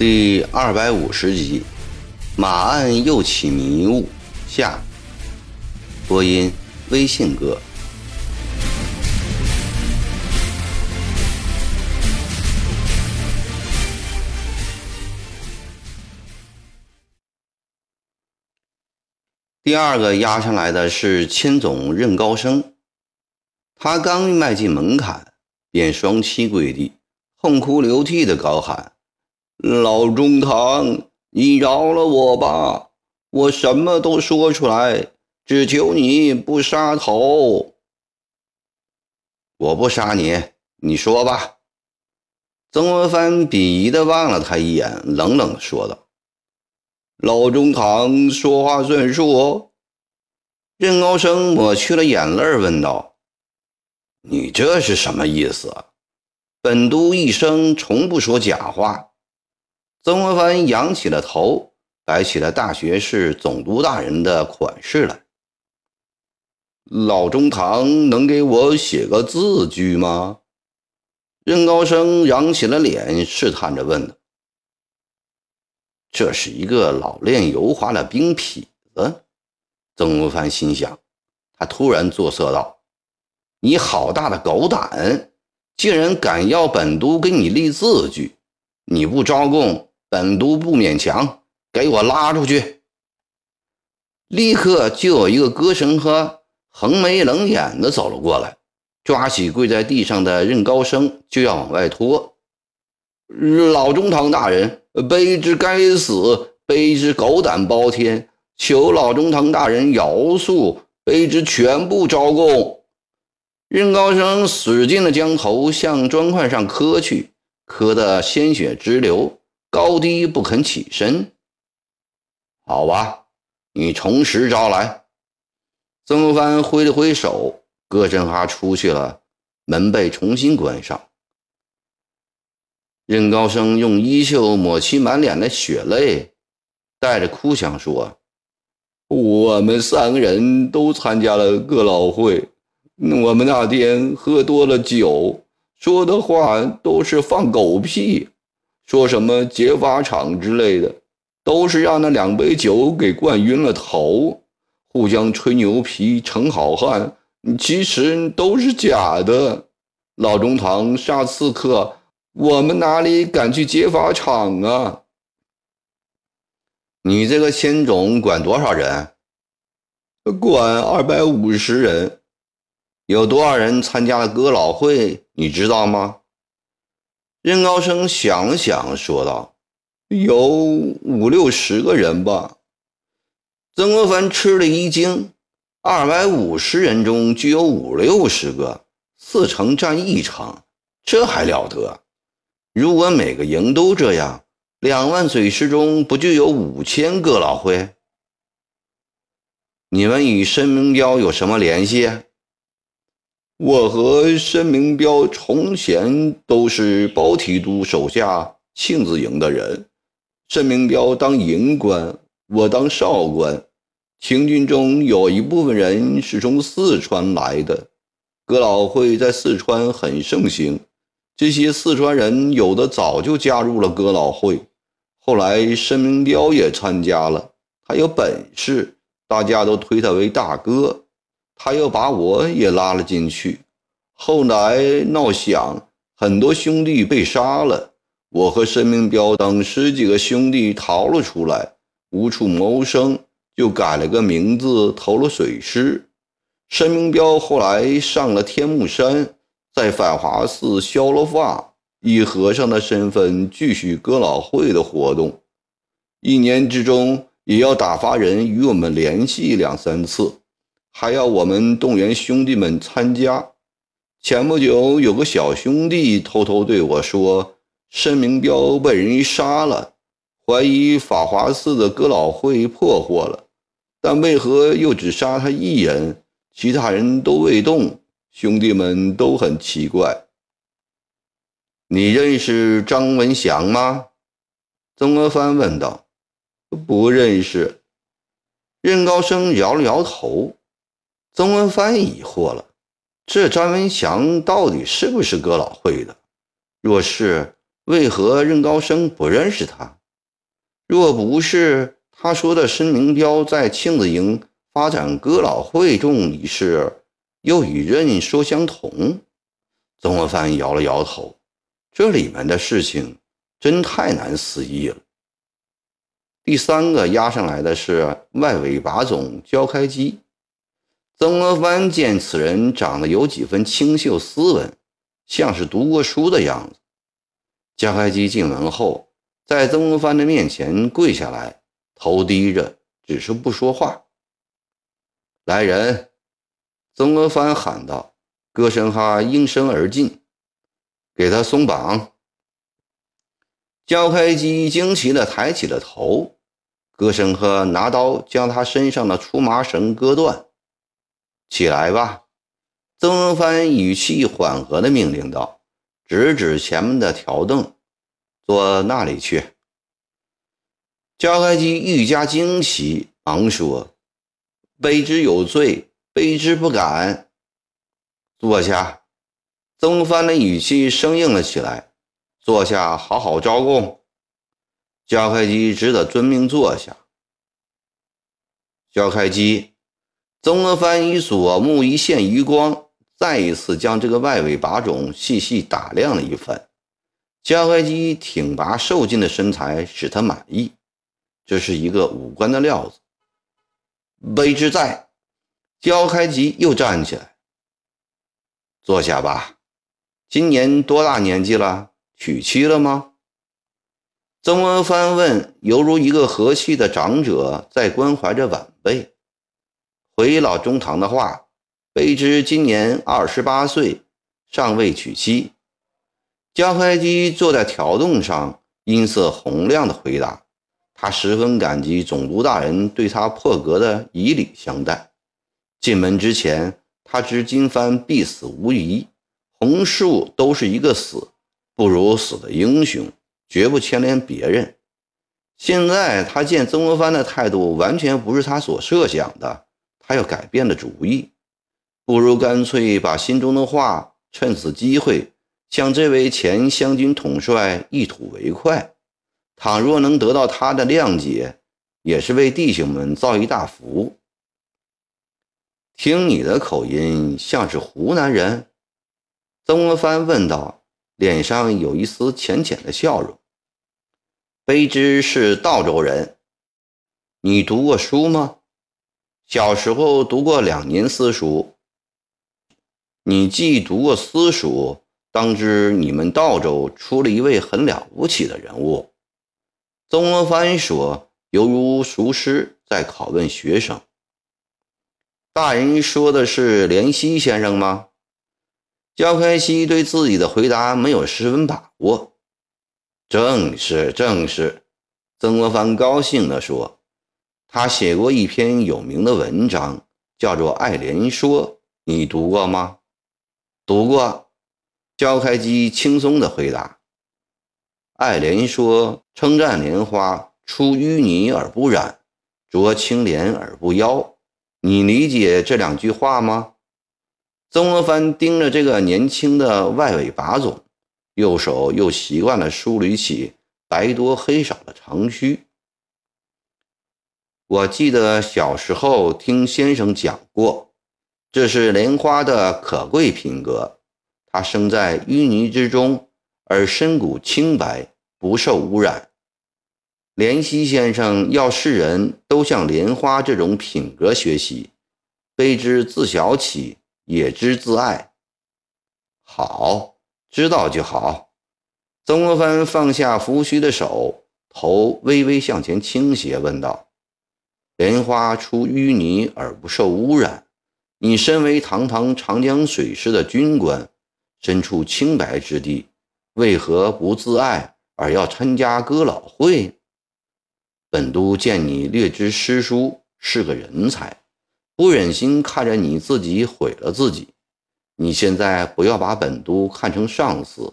第二百五十集，马案又起迷雾下。播音：微信哥。第二个压上来的是千总任高升，他刚迈进门槛，便双膝跪地，痛哭流涕的高喊。老中堂，你饶了我吧！我什么都说出来，只求你不杀头。我不杀你，你说吧。曾国藩鄙夷的望了他一眼，冷冷的说道：“老中堂说话算数。”任高升抹去了眼泪，问道：“你这是什么意思？本都一生从不说假话。”曾国藩仰起了头，摆起了大学士总督大人的款式来。老中堂能给我写个字据吗？任高升扬起了脸，试探着问道。这是一个老练油滑的兵痞子。曾国藩心想，他突然作色道：“你好大的狗胆，竟然敢要本都给你立字据！你不招供？”本都不勉强，给我拉出去！立刻就有一个歌神和横眉冷眼的走了过来，抓起跪在地上的任高升就要往外拖。老中堂大人，卑职该死，卑职狗胆包天，求老中堂大人饶恕，卑职全部招供。任高升使劲的将头向砖块上磕去，磕得鲜血直流。高低不肯起身。好吧，你从实招来。曾国藩挥了挥手，葛振华出去了，门被重新关上。任高升用衣袖抹去满脸的血泪，带着哭腔说：“我们三个人都参加了哥老会，我们那天喝多了酒，说的话都是放狗屁。”说什么劫法场之类的，都是让那两杯酒给灌晕了头，互相吹牛皮成好汉，其实都是假的。老中堂杀刺客，我们哪里敢去劫法场啊？你这个千总管多少人？管二百五十人。有多少人参加了哥老会？你知道吗？任高升想了想，说道：“有五六十个人吧。”曾国藩吃了一惊：“二百五十人中就有五六十个，四成占一成，这还了得？如果每个营都这样，两万水师中不就有五千个老会？你们与申明标有什么联系？”我和申明标从前都是包提督手下庆字营的人，申明标当营官，我当少官。清军中有一部分人是从四川来的，哥老会在四川很盛行。这些四川人有的早就加入了哥老会，后来申明标也参加了，他有本事，大家都推他为大哥。他又把我也拉了进去，后来闹响，很多兄弟被杀了。我和申明彪等十几个兄弟逃了出来，无处谋生，就改了个名字，投了水师。申明彪后来上了天目山，在法华寺削了发，以和尚的身份继续哥老会的活动。一年之中也要打发人与我们联系两三次。还要我们动员兄弟们参加。前不久有个小兄弟偷偷对我说：“申明彪被人杀了，怀疑法华寺的哥老会破获了，但为何又只杀他一人，其他人都未动？”兄弟们都很奇怪。你认识张文祥吗？曾国藩问道。不认识。任高升摇了摇头。曾国藩疑惑了：这张文祥到底是不是哥老会的？若是，为何任高升不认识他？若不是他说的申明标在庆子营发展哥老会中一事，又与任说相同，曾国藩摇了摇头。这里面的事情真太难思议了。第三个押上来的是外委把总焦开基。曾国藩见此人长得有几分清秀斯文，像是读过书的样子。焦开基进门后，在曾国藩的面前跪下来，头低着，只是不说话。来人！曾国藩喊道。戈申哈应声而进，给他松绑。焦开基惊奇地抬起了头。戈申哈拿刀将他身上的粗麻绳割断。起来吧，曾国藩语气缓和地命令道，指指前面的条凳，坐那里去。焦开基愈加惊奇，忙说：“卑职有罪，卑职不敢。”坐下。曾国藩的语气生硬了起来，坐下，好好招供。焦开基只得遵命坐下。焦开基。曾国藩以左目一线余光，再一次将这个外围靶种细细打量了一番。焦开基挺拔瘦劲的身材使他满意，这是一个五官的料子。卑职在。焦开基又站起来，坐下吧。今年多大年纪了？娶妻了吗？曾国藩问，犹如一个和气的长者在关怀着晚辈。回老中堂的话，卑职今年二十八岁，尚未娶妻。江开基坐在条洞上，音色洪亮地回答：“他十分感激总督大人对他破格的以礼相待。进门之前，他知金帆必死无疑，洪树都是一个死，不如死的英雄，绝不牵连别人。现在他见曾国藩的态度完全不是他所设想的。”他要改变了主意，不如干脆把心中的话趁此机会向这位前湘军统帅一吐为快。倘若能得到他的谅解，也是为弟兄们造一大福。听你的口音像是湖南人，曾国藩问道，脸上有一丝浅浅的笑容。卑职是道州人，你读过书吗？小时候读过两年私塾，你既读过私塾，当知你们道州出了一位很了不起的人物。曾国藩说，犹如熟师在拷问学生。大人说的是怜惜先生吗？焦开熙对自己的回答没有十分把握。正是，正是。曾国藩高兴地说。他写过一篇有名的文章，叫做《爱莲说》，你读过吗？读过。焦开基轻松地回答：“爱莲说，称赞莲花出淤泥而不染，濯清涟而不妖。你理解这两句话吗？”曾国藩盯着这个年轻的外委把总，右手又习惯了梳理起白多黑少的长须。我记得小时候听先生讲过，这是莲花的可贵品格。它生在淤泥之中，而身骨清白，不受污染。莲溪先生要世人都向莲花这种品格学习，卑之自小起也知自爱。好，知道就好。曾国藩放下拂须的手，头微微向前倾斜，问道。莲花出淤泥而不受污染，你身为堂堂长江水师的军官，身处清白之地，为何不自爱而要参加哥老会？本都见你略知诗书，是个人才，不忍心看着你自己毁了自己。你现在不要把本都看成上司，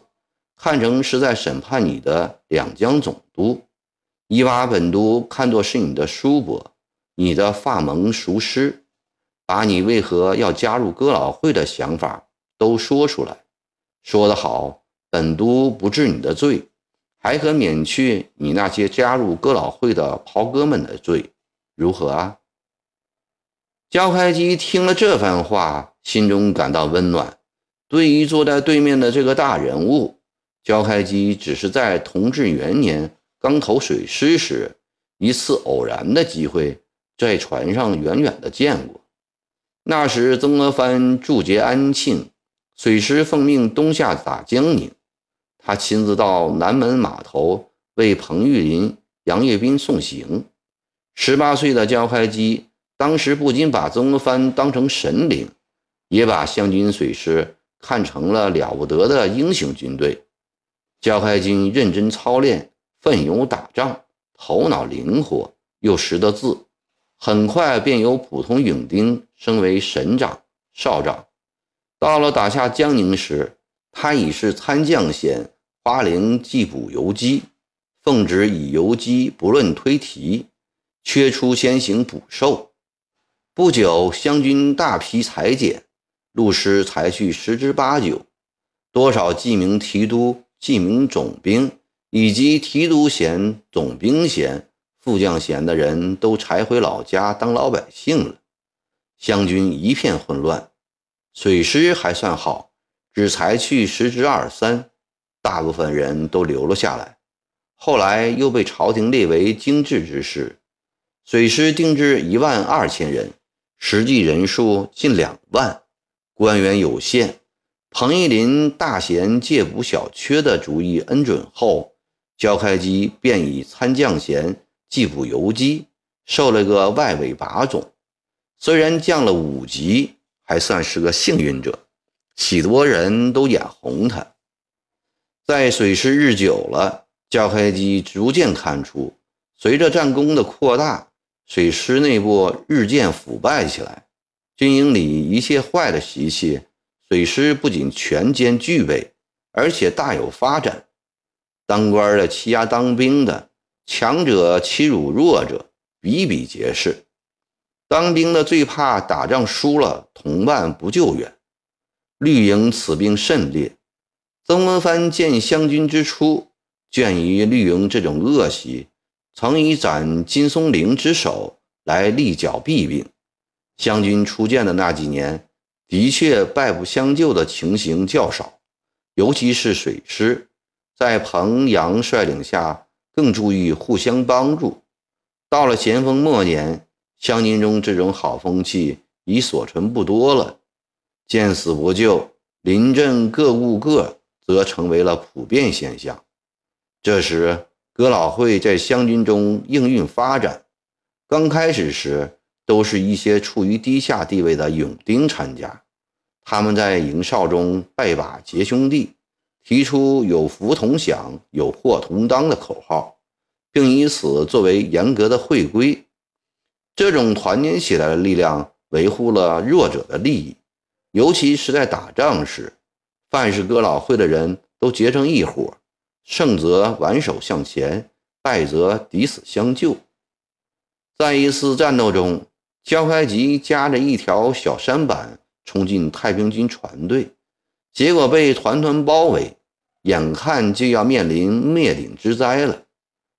看成是在审判你的两江总督，你把本都看作是你的叔伯。你的发盟熟师，把你为何要加入哥老会的想法都说出来。说得好，本都不治你的罪，还可免去你那些加入哥老会的袍哥们的罪，如何啊？焦开基听了这番话，心中感到温暖。对于坐在对面的这个大人物，焦开基只是在同治元年刚投水师时一次偶然的机会，在船上远远的见过。那时曾国藩驻节安庆，水师奉命东下打江宁，他亲自到南门码头为彭玉麟、杨业斌送行。十八岁的焦开基。当时不仅把曾国藩当成神灵，也把湘军水师看成了了不得的英雄军队。焦开基认真操练，奋勇打仗，头脑灵活，又识得字，很快便由普通勇丁升为神长、少长。到了打下江宁时，他已是参将衔花翎计补游击，奉旨以游击不论推提，缺出先行补授。不久，湘军大批裁减，陆师裁去十之八九，多少记名提督、记名总兵以及提督衔、总兵衔、副将衔的人都裁回老家当老百姓了。湘军一片混乱，水师还算好，只裁去十之二三，大部分人都留了下来。后来又被朝廷列为精制之师，水师定制一万二千人。实际人数近两万，官员有限。彭玉麟大贤借补小缺的主意恩准后，焦开基便以参将衔计补游击，受了个外委把总。虽然降了五级，还算是个幸运者，许多人都眼红他。在水师日久了，焦开基逐渐看出，随着战功的扩大。水师内部日渐腐败起来，军营里一切坏的习气，水师不仅全兼具备，而且大有发展。当官的欺压当兵的，强者欺辱弱者，比比皆是。当兵的最怕打仗输了，同伴不救援。绿营此兵甚烈。曾国藩见湘军之初，倦于绿营这种恶习。曾以斩金松龄之首来立剿弊病。湘军初建的那几年，的确败不相救的情形较少，尤其是水师，在彭阳率领下，更注意互相帮助。到了咸丰末年，湘军中这种好风气已所存不多了，见死不救，临阵各顾各，则成为了普遍现象。这时。哥老会在湘军中应运发展。刚开始时，都是一些处于低下地位的勇丁参加。他们在营哨中拜把结兄弟，提出“有福同享，有祸同当”的口号，并以此作为严格的会规。这种团结起来的力量，维护了弱者的利益，尤其是在打仗时，凡是哥老会的人都结成一伙。胜则挽手向前，败则抵死相救。在一次战斗中，焦开吉夹着一条小舢板冲进太平军船队，结果被团团包围，眼看就要面临灭顶之灾了。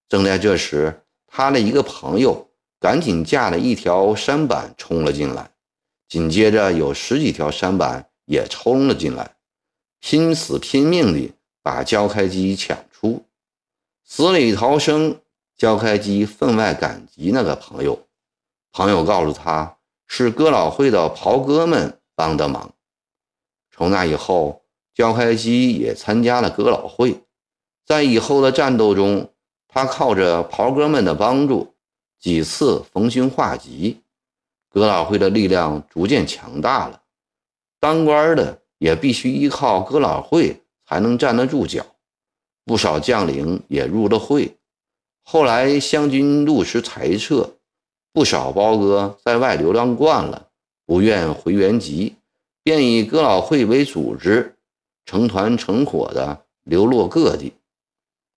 正在这时，他的一个朋友赶紧架了一条山板冲了进来，紧接着有十几条山板也冲了进来，拼死拼命地。把焦开基抢出，死里逃生。焦开基分外感激那个朋友，朋友告诉他是哥老会的袍哥们帮的忙。从那以后，焦开基也参加了哥老会。在以后的战斗中，他靠着袍哥们的帮助，几次逢凶化吉，哥老会的力量逐渐强大了。当官的也必须依靠哥老会。才能站得住脚，不少将领也入了会。后来湘军陆时裁撤，不少包哥在外流浪惯了，不愿回原籍，便以哥老会为组织，成团成伙的流落各地。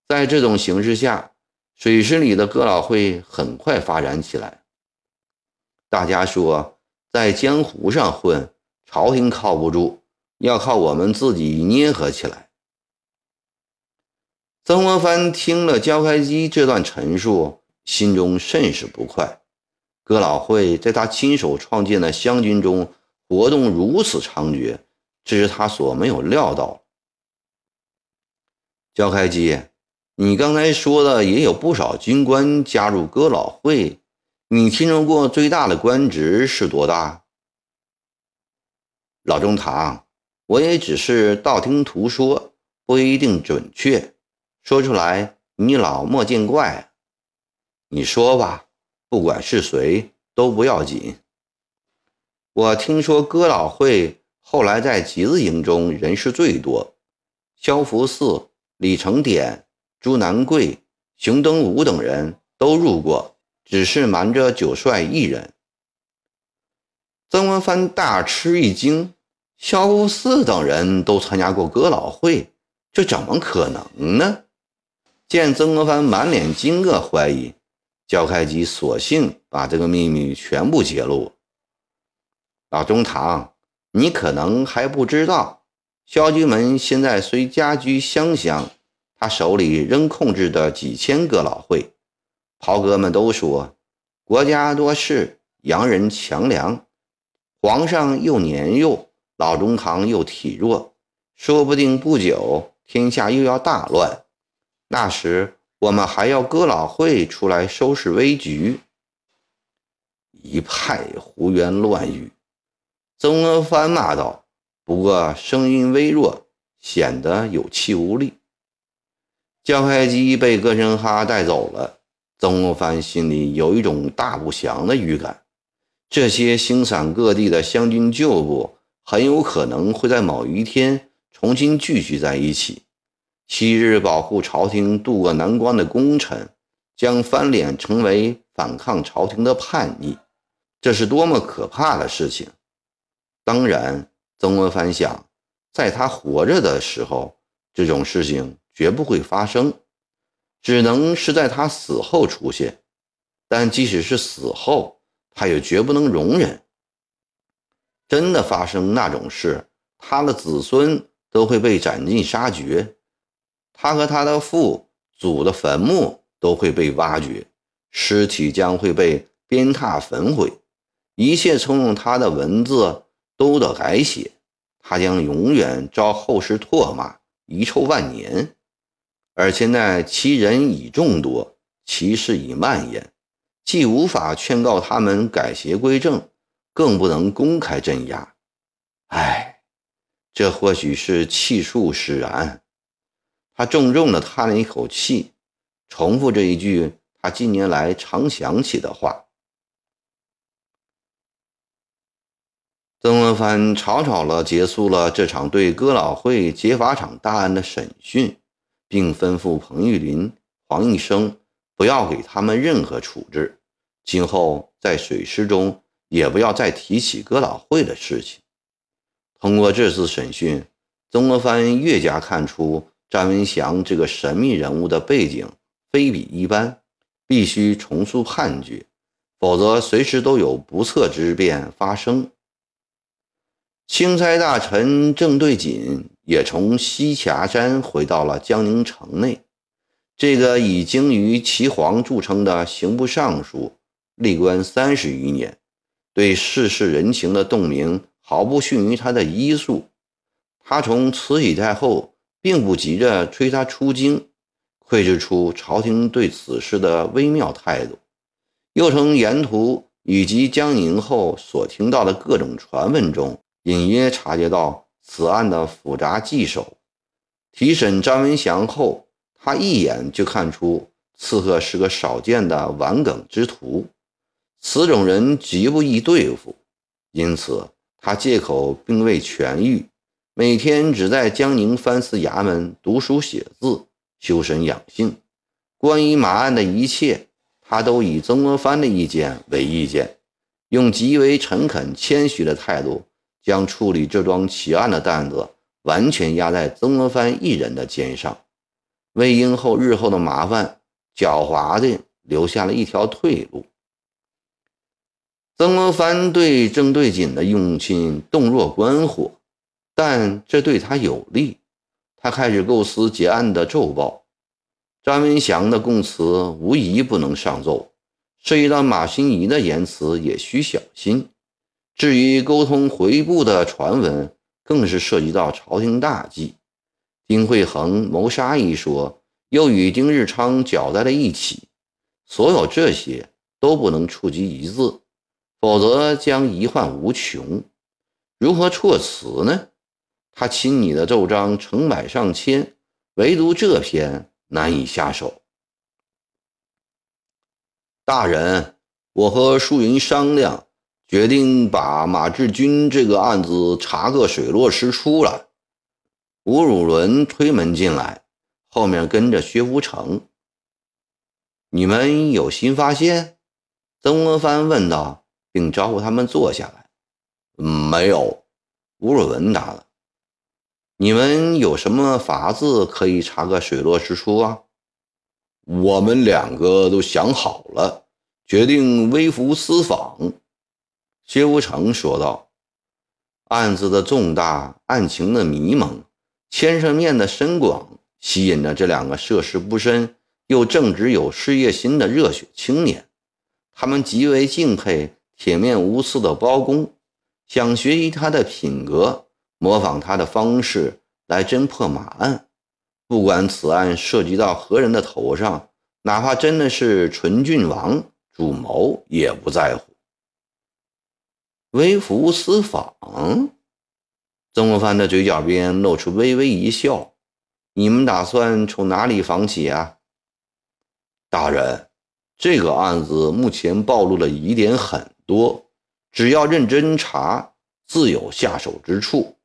在这种形势下，水师里的哥老会很快发展起来。大家说，在江湖上混，朝廷靠不住。要靠我们自己捏合起来。曾国藩听了焦开基这段陈述，心中甚是不快。哥老会在他亲手创建的湘军中活动如此猖獗，这是他所没有料到。焦开基，你刚才说的也有不少军官加入哥老会，你听说过最大的官职是多大？老中堂，我也只是道听途说，不一定准确。说出来，你老莫见怪。你说吧，不管是谁都不要紧。我听说哥老会后来在集字营中人是最多，萧福四、李成典、朱南贵、熊登武等人都入过，只是瞒着九帅一人。曾国藩大吃一惊，萧福四等人都参加过哥老会，这怎么可能呢？见曾国藩满脸惊愕怀疑，焦开基索性把这个秘密全部揭露。老中堂，你可能还不知道，萧军门现在虽家居湘乡，他手里仍控制着几千个老会。袍哥们都说，国家多事，洋人强梁，皇上又年幼，老中堂又体弱，说不定不久天下又要大乱。那时我们还要哥老会出来收拾危局，一派胡言乱语。曾国藩骂道，不过声音微弱，显得有气无力。焦开基被戈申哈带走了，曾国藩心里有一种大不祥的预感。这些星散各地的湘军旧部，很有可能会在某一天重新聚集在一起。昔日保护朝廷渡过难关的功臣，将翻脸成为反抗朝廷的叛逆，这是多么可怕的事情！当然，曾国藩想，在他活着的时候，这种事情绝不会发生，只能是在他死后出现。但即使是死后，他也绝不能容忍。真的发生那种事，他的子孙都会被斩尽杀绝。他和他的父祖的坟墓都会被挖掘，尸体将会被鞭挞焚毁，一切曾用他的文字都得改写，他将永远遭后世唾骂，遗臭万年。而现在其人已众多，其事已蔓延，既无法劝告他们改邪归正，更不能公开镇压。唉，这或许是气数使然。他重重地叹了一口气，重复这一句他近年来常想起的话。曾国藩草草了结束了这场对哥老会劫法场大案的审讯，并吩咐彭玉麟、黄义生不要给他们任何处置，今后在水师中也不要再提起哥老会的事情。通过这次审讯，曾国藩越加看出。詹文祥这个神秘人物的背景非比一般，必须重塑判决，否则随时都有不测之变发生。钦差大臣郑对锦也从西霞山回到了江宁城内。这个以精于岐黄著称的刑部尚书，历官三十余年，对世事人情的洞明毫不逊于他的医术。他从慈禧太后。并不急着催他出京，窥视出朝廷对此事的微妙态度，又从沿途以及江宁后所听到的各种传闻中，隐约察觉到此案的复杂棘手。提审张文祥后，他一眼就看出刺客是个少见的顽梗之徒，此种人极不易对付，因此他借口并未痊愈。每天只在江宁藩司衙门读书写字、修身养性。关于马案的一切，他都以曾国藩的意见为意见，用极为诚恳谦虚的态度，将处理这桩奇案的担子完全压在曾国藩一人的肩上，为英后日后的麻烦狡猾地留下了一条退路。曾国藩对郑对锦的用心洞若观火。但这对他有利，他开始构思结案的奏报，张文祥的供词无疑不能上奏，涉及到马新贻的言辞也需小心。至于沟通回部的传闻，更是涉及到朝廷大计。丁惠恒谋杀一说又与丁日昌搅在了一起，所有这些都不能触及一字，否则将遗患无穷。如何措辞呢？他亲拟的奏章成百上千，唯独这篇难以下手。大人，我和淑云商量，决定把马志军这个案子查个水落石出了。吴汝伦推门进来，后面跟着薛福成。你们有新发现？曾国藩问道，并招呼他们坐下来。没有，吴汝伦答了。你们有什么法子可以查个水落石出啊？我们两个都想好了，决定微服私访。薛无成说道：“案子的重大，案情的迷蒙，牵涉面的深广，吸引着这两个涉世不深又正直有事业心的热血青年。他们极为敬佩铁面无私的包公，想学习他的品格。”模仿他的方式来侦破马案，不管此案涉及到何人的头上，哪怕真的是纯郡王主谋，也不在乎。微服私访，曾国藩的嘴角边露出微微一笑：“你们打算从哪里访起啊？”大人，这个案子目前暴露的疑点很多，只要认真查，自有下手之处。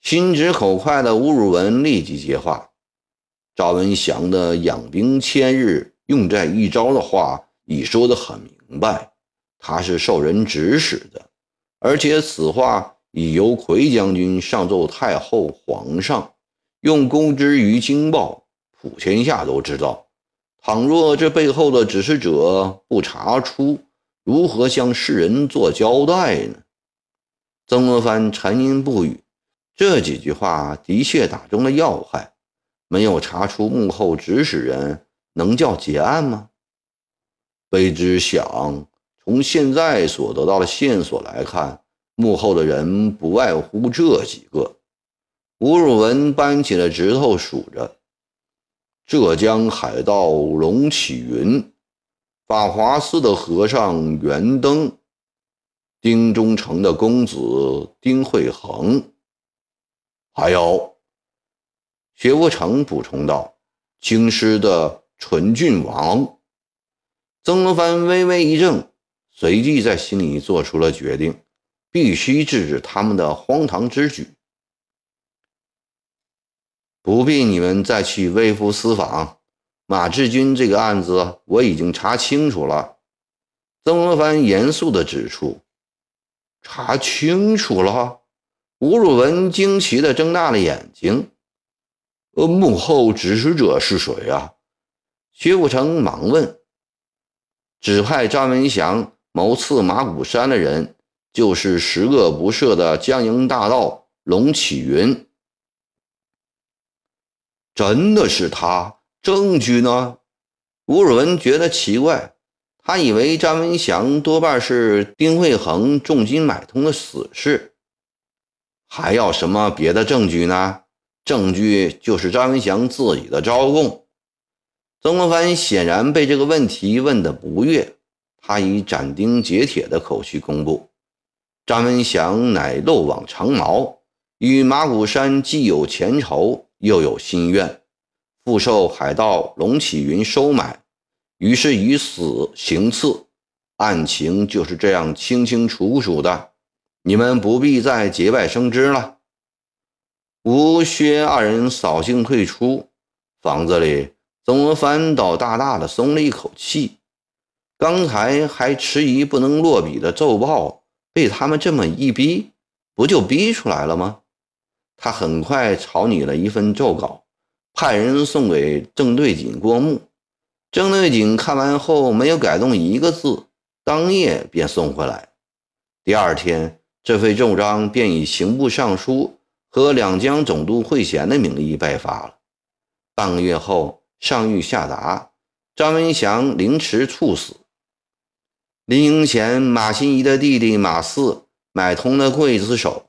心直口快的吴汝文立即接话：“赵文祥的养兵千日，用在一朝的话已说得很明白，他是受人指使的，而且此话已由奎将军上奏太后、皇上，用公之于京报，普天下都知道。倘若这背后的指使者不查出，如何向世人做交代呢？”曾国藩沉吟不语。这几句话的确打中了要害。没有查出幕后指使人，能叫结案吗？卑职想，从现在所得到的线索来看，幕后的人不外乎这几个。吴汝文扳起了指头数着：浙江海盗龙启云，法华寺的和尚圆灯，丁中诚的公子丁惠恒。还有，薛无成补充道：“京师的纯郡王。”曾国藩微微一怔，随即在心里做出了决定：必须制止他们的荒唐之举。不必你们再去微服私访，马志军这个案子我已经查清楚了。”曾国藩严肃地指出：“查清楚了。”吴汝文惊奇地睁大了眼睛：“呃，幕后指使者是谁啊？”薛富成忙问：“指派张文祥谋刺马古山的人，就是十恶不赦的江营大盗龙启云。真的是他？证据呢？”吴汝文觉得奇怪，他以为张文祥多半是丁惠恒重金买通的死士。还要什么别的证据呢？证据就是张文祥自己的招供。曾国藩显然被这个问题问得不悦，他以斩钉截铁的口气公布：张文祥乃漏网长毛，与马古山既有前仇，又有心怨，复受海盗龙启云收买，于是以死行刺，案情就是这样清清楚楚的。你们不必再节外生枝了。吴薛二人扫兴退出房子里，曾国藩倒大大的松了一口气。刚才还迟疑不能落笔的奏报，被他们这么一逼，不就逼出来了吗？他很快草拟了一份奏稿，派人送给郑对锦过目。郑对锦看完后，没有改动一个字，当夜便送回来。第二天。这份奏章便以刑部尚书和两江总督会衔的名义颁发了。半个月后，上谕下达，张文祥凌迟处死。临行前，马新贻的弟弟马四买通了刽子手，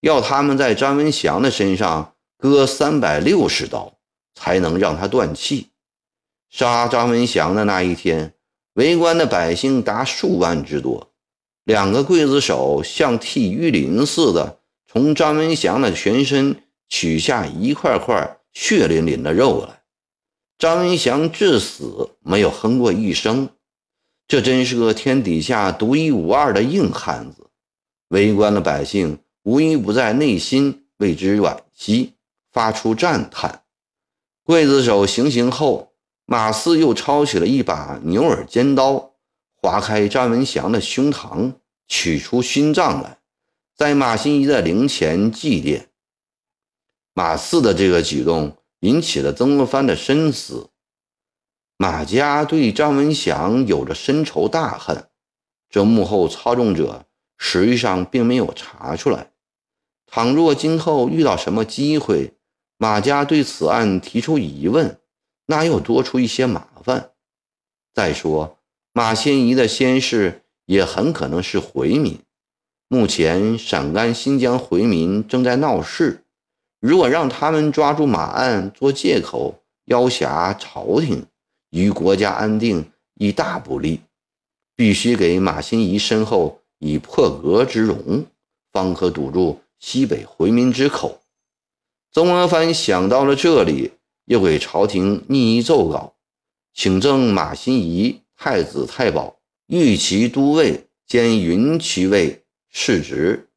要他们在张文祥的身上割三百六十刀，才能让他断气。杀张文祥的那一天，围观的百姓达数万之多。两个刽子手像剃鱼鳞似的，从张文祥的全身取下一块块血淋淋的肉来。张文祥至死没有哼过一声，这真是个天底下独一无二的硬汉子。围观的百姓无一不在内心为之惋惜，发出赞叹。刽子手行刑后，马四又抄起了一把牛耳尖刀。划开张文祥的胸膛，取出心脏来，在马新贻的灵前祭奠。马四的这个举动引起了曾国藩的深思。马家对张文祥有着深仇大恨，这幕后操纵者实际上并没有查出来。倘若今后遇到什么机会，马家对此案提出疑问，那又多出一些麻烦。再说。马先仪的先世也很可能是回民。目前陕甘新疆回民正在闹事，如果让他们抓住马案做借口要挟朝廷，于国家安定亦大不利。必须给马新贻身后以破格之容，方可堵住西北回民之口。曾国藩想到了这里，又给朝廷拟一奏稿，请赠马新贻。太子太保、御骑都尉兼云骑尉世职，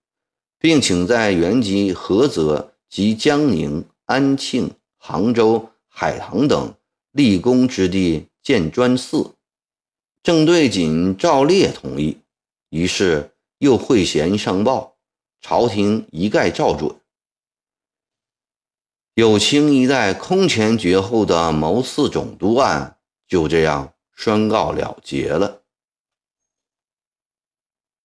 并请在原籍菏泽及江宁、安庆、杭州、海棠等立功之地建专寺。郑对锦赵烈同意，于是又会衔上报，朝廷一概照准。有清一代空前绝后的谋刺总督案就这样。宣告了结了。